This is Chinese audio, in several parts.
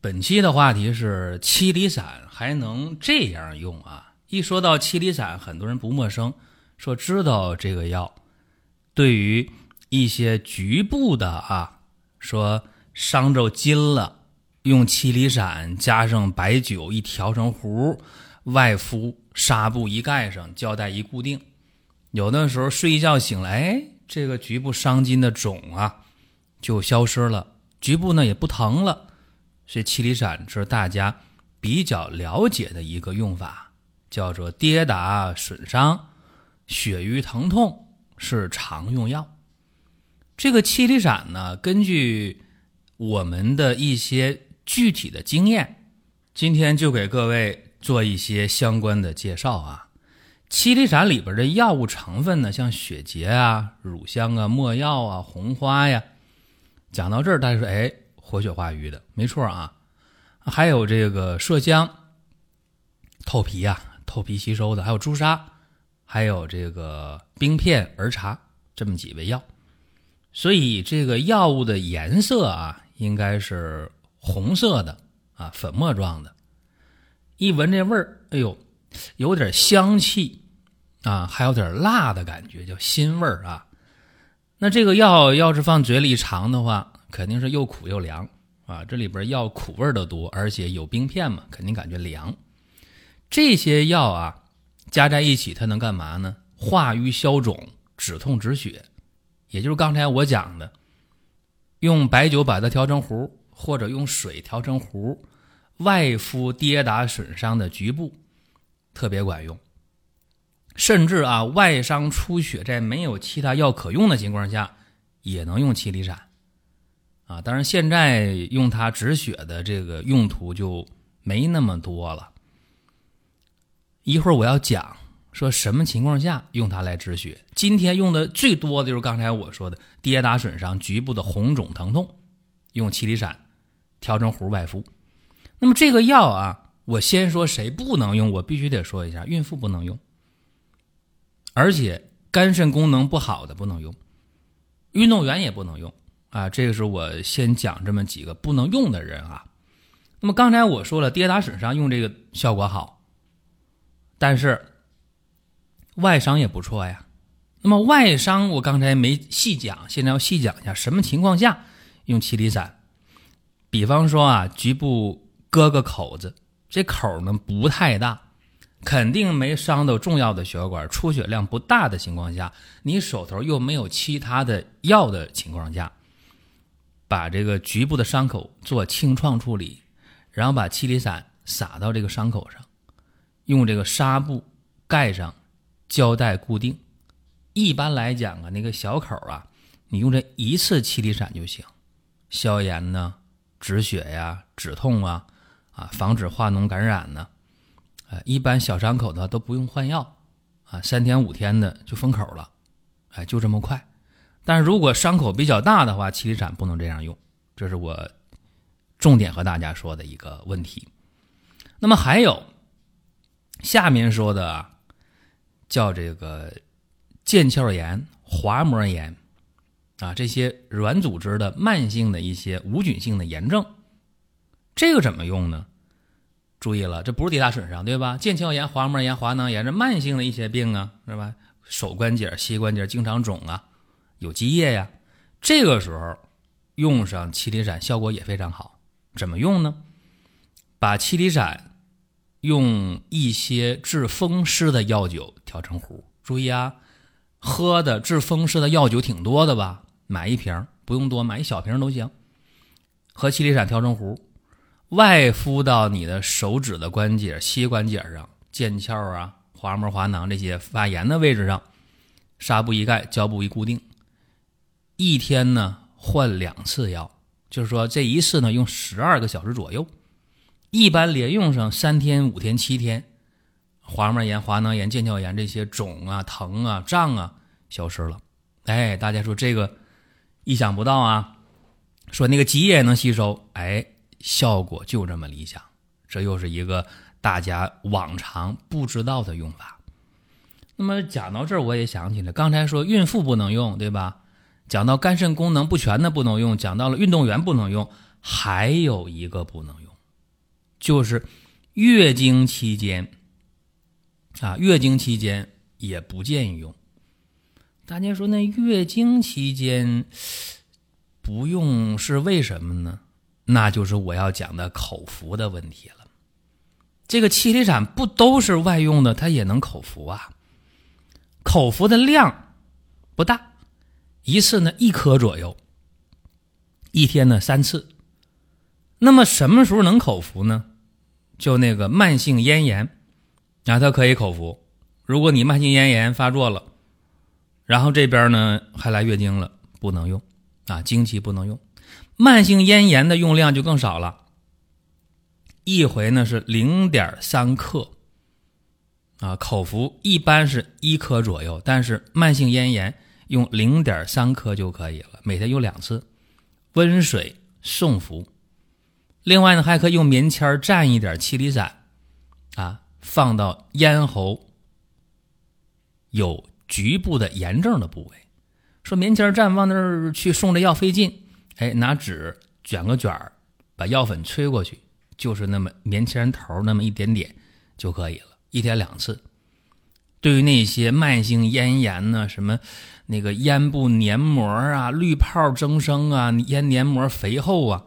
本期的话题是七厘散还能这样用啊？一说到七厘散，很多人不陌生，说知道这个药。对于一些局部的啊，说伤着筋了，用七厘散加上白酒一调成糊，外敷纱布一盖上，胶带一固定。有的时候睡一觉醒来，哎，这个局部伤筋的肿啊就消失了，局部呢也不疼了。这七厘散是大家比较了解的一个用法，叫做跌打损伤、血瘀疼痛是常用药。这个七厘散呢，根据我们的一些具体的经验，今天就给各位做一些相关的介绍啊。七厘散里边的药物成分呢，像血竭啊、乳香啊、没药啊、红花呀。讲到这儿，大家说，哎。活血化瘀的，没错啊，还有这个麝香、透皮啊，透皮吸收的，还有朱砂，还有这个冰片、儿茶这么几味药。所以这个药物的颜色啊，应该是红色的啊，粉末状的。一闻这味儿，哎呦，有点香气啊，还有点辣的感觉，叫辛味儿啊。那这个药要是放嘴里尝的话，肯定是又苦又凉啊！这里边药苦味的多，而且有冰片嘛，肯定感觉凉。这些药啊，加在一起，它能干嘛呢？化瘀消肿、止痛止血。也就是刚才我讲的，用白酒把它调成糊，或者用水调成糊，外敷跌打损伤的局部，特别管用。甚至啊，外伤出血，在没有其他药可用的情况下，也能用七厘散。啊，当然现在用它止血的这个用途就没那么多了。一会儿我要讲说什么情况下用它来止血。今天用的最多的就是刚才我说的跌打损伤局部的红肿疼痛，用七厘散调成糊外敷。那么这个药啊，我先说谁不能用，我必须得说一下，孕妇不能用，而且肝肾功能不好的不能用，运动员也不能用。啊，这个是我先讲这么几个不能用的人啊。那么刚才我说了，跌打损伤用这个效果好，但是外伤也不错呀。那么外伤我刚才没细讲，现在要细讲一下什么情况下用七厘散。比方说啊，局部割个口子，这口呢不太大，肯定没伤到重要的血管，出血量不大的情况下，你手头又没有其他的药的情况下。把这个局部的伤口做清创处理，然后把七厘散撒到这个伤口上，用这个纱布盖上，胶带固定。一般来讲啊，那个小口啊，你用这一次七厘散就行，消炎呢，止血呀，止痛啊，啊，防止化脓感染呢。啊，一般小伤口呢都不用换药，啊，三天五天的就封口了，哎，就这么快。但是如果伤口比较大的话，七厘散不能这样用，这是我重点和大家说的一个问题。那么还有下面说的叫这个腱鞘炎、滑膜炎啊，这些软组织的慢性的一些无菌性的炎症，这个怎么用呢？注意了，这不是跌打损伤，对吧？腱鞘炎、滑膜炎、滑囊炎，这慢性的一些病啊，是吧？手关节、膝关节经常肿啊。有积液呀，这个时候用上七厘散效果也非常好。怎么用呢？把七厘散用一些治风湿的药酒调成糊。注意啊，喝的治风湿的药酒挺多的吧？买一瓶不用多，买一小瓶都行。和七厘散调成糊，外敷到你的手指的关节、膝关节上、腱鞘啊、滑膜、滑囊这些发炎的位置上，纱布一盖，胶布一固定。一天呢换两次药，就是说这一次呢用十二个小时左右，一般连用上三天、五天、七天，滑膜炎、滑囊炎、腱鞘炎这些肿啊、疼啊、胀啊消失了。哎，大家说这个意想不到啊！说那个积液能吸收，哎，效果就这么理想。这又是一个大家往常不知道的用法。那么讲到这儿，我也想起来，刚才说孕妇不能用，对吧？讲到肝肾功能不全的不能用，讲到了运动员不能用，还有一个不能用，就是月经期间啊，月经期间也不建议用。大家说那月经期间不用是为什么呢？那就是我要讲的口服的问题了。这个七厘散不都是外用的，它也能口服啊。口服的量不大，一次呢一颗左右，一天呢三次。那么什么时候能口服呢？就那个慢性咽炎啊，它可以口服。如果你慢性咽炎发作了，然后这边呢还来月经了，不能用啊，经期不能用。慢性咽炎的用量就更少了，一回呢是零点三克。啊，口服一般是一颗左右，但是慢性咽炎用零点三克就可以了，每天用两次，温水送服。另外呢，还可以用棉签蘸一点七厘散，啊，放到咽喉有局部的炎症的部位。说棉签蘸往那儿去送这药费劲，哎，拿纸卷个卷儿，把药粉吹过去，就是那么棉签头那么一点点就可以了。一天两次，对于那些慢性咽炎呢，什么那个咽部黏膜啊、滤泡增生啊、咽黏膜肥厚啊，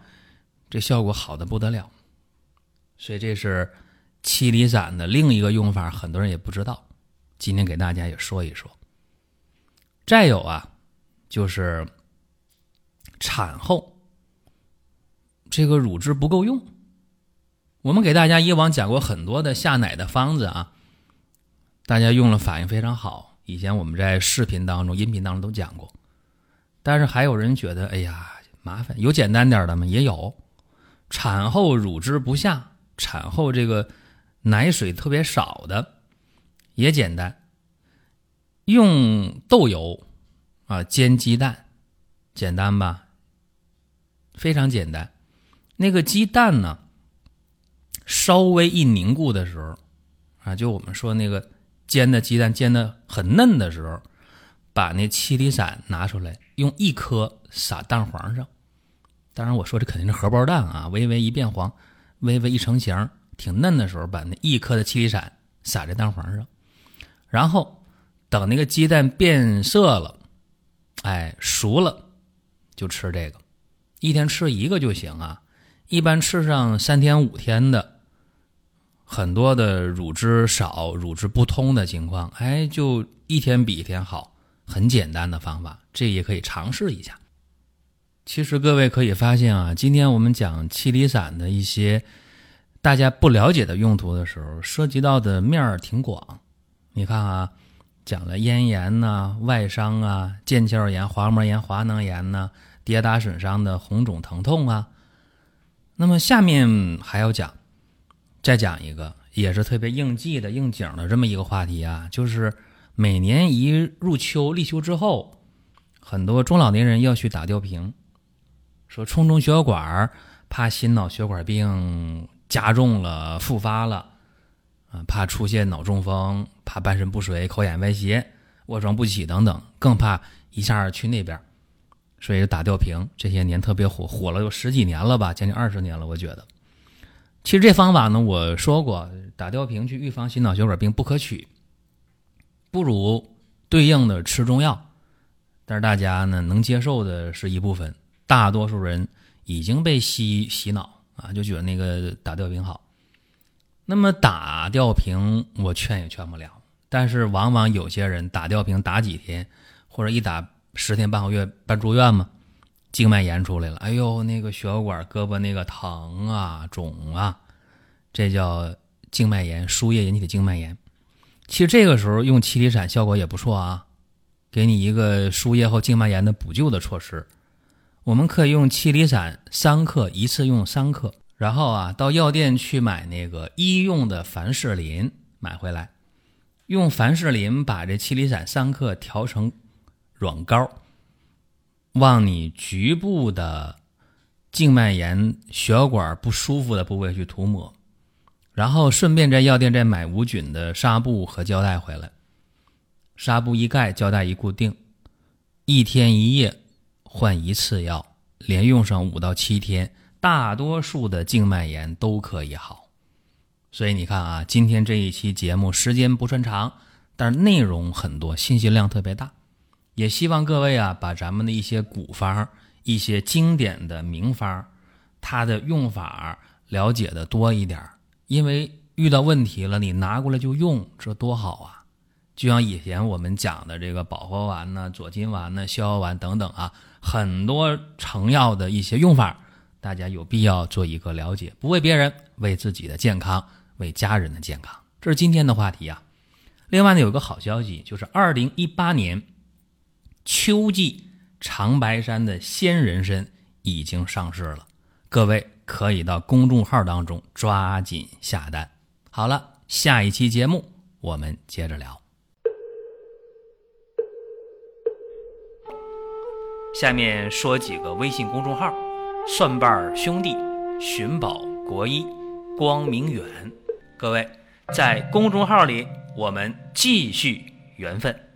这效果好的不得了。所以这是七厘散的另一个用法，很多人也不知道。今天给大家也说一说。再有啊，就是产后这个乳汁不够用。我们给大家以往讲过很多的下奶的方子啊，大家用了反应非常好。以前我们在视频当中、音频当中都讲过，但是还有人觉得，哎呀，麻烦。有简单点的吗？也有。产后乳汁不下，产后这个奶水特别少的，也简单。用豆油啊煎鸡蛋，简单吧？非常简单。那个鸡蛋呢？稍微一凝固的时候，啊，就我们说那个煎的鸡蛋煎的很嫩的时候，把那七里散拿出来，用一颗撒蛋黄上。当然，我说这肯定是荷包蛋啊，微微一变黄，微微一成型，挺嫩的时候，把那一颗的七里散撒在蛋黄上，然后等那个鸡蛋变色了，哎，熟了，就吃这个，一天吃一个就行啊。一般吃上三天五天的。很多的乳汁少、乳汁不通的情况，哎，就一天比一天好。很简单的方法，这也可以尝试一下。其实各位可以发现啊，今天我们讲七厘散的一些大家不了解的用途的时候，涉及到的面儿挺广。你看啊，讲了咽炎呐、外伤啊、腱鞘炎、滑膜炎、滑囊炎呐、跌打损伤的红肿疼痛啊。那么下面还要讲。再讲一个，也是特别应季的、应景的这么一个话题啊，就是每年一入秋、立秋之后，很多中老年人要去打吊瓶，说冲冲血管，怕心脑血管病加重了、复发了，啊，怕出现脑中风，怕半身不遂、口眼歪斜、卧床不起等等，更怕一下去那边，所以打吊瓶这些年特别火，火了有十几年了吧，将近二十年了，我觉得。其实这方法呢，我说过，打吊瓶去预防心脑血管病不可取，不如对应的吃中药。但是大家呢能接受的是一部分，大多数人已经被洗洗脑啊，就觉得那个打吊瓶好。那么打吊瓶我劝也劝不了，但是往往有些人打吊瓶打几天，或者一打十天半个月办住院嘛。静脉炎出来了，哎呦，那个血管胳膊那个疼啊、肿啊，这叫静脉炎，输液引起的静脉炎。其实这个时候用七厘散效果也不错啊，给你一个输液后静脉炎的补救的措施。我们可以用七厘散三克，一次用三克。然后啊，到药店去买那个医用的凡士林，买回来，用凡士林把这七厘散三克调成软膏，往你局部的静脉炎、血管不舒服的部位去涂抹，然后顺便在药店再买无菌的纱布和胶带回来，纱布一盖，胶带一固定，一天一夜换一次药，连用上五到七天。大多数的静脉炎都可以好，所以你看啊，今天这一期节目时间不算长，但是内容很多，信息量特别大。也希望各位啊，把咱们的一些古方、一些经典的名方，它的用法了解的多一点。因为遇到问题了，你拿过来就用，这多好啊！就像以前我们讲的这个保和丸呢、左金丸呢、逍遥丸等等啊，很多成药的一些用法。大家有必要做一个了解，不为别人，为自己的健康，为家人的健康，这是今天的话题啊。另外呢，有个好消息，就是二零一八年秋季长白山的鲜人参已经上市了，各位可以到公众号当中抓紧下单。好了，下一期节目我们接着聊。下面说几个微信公众号。蒜瓣兄弟、寻宝国医、光明远，各位在公众号里，我们继续缘分。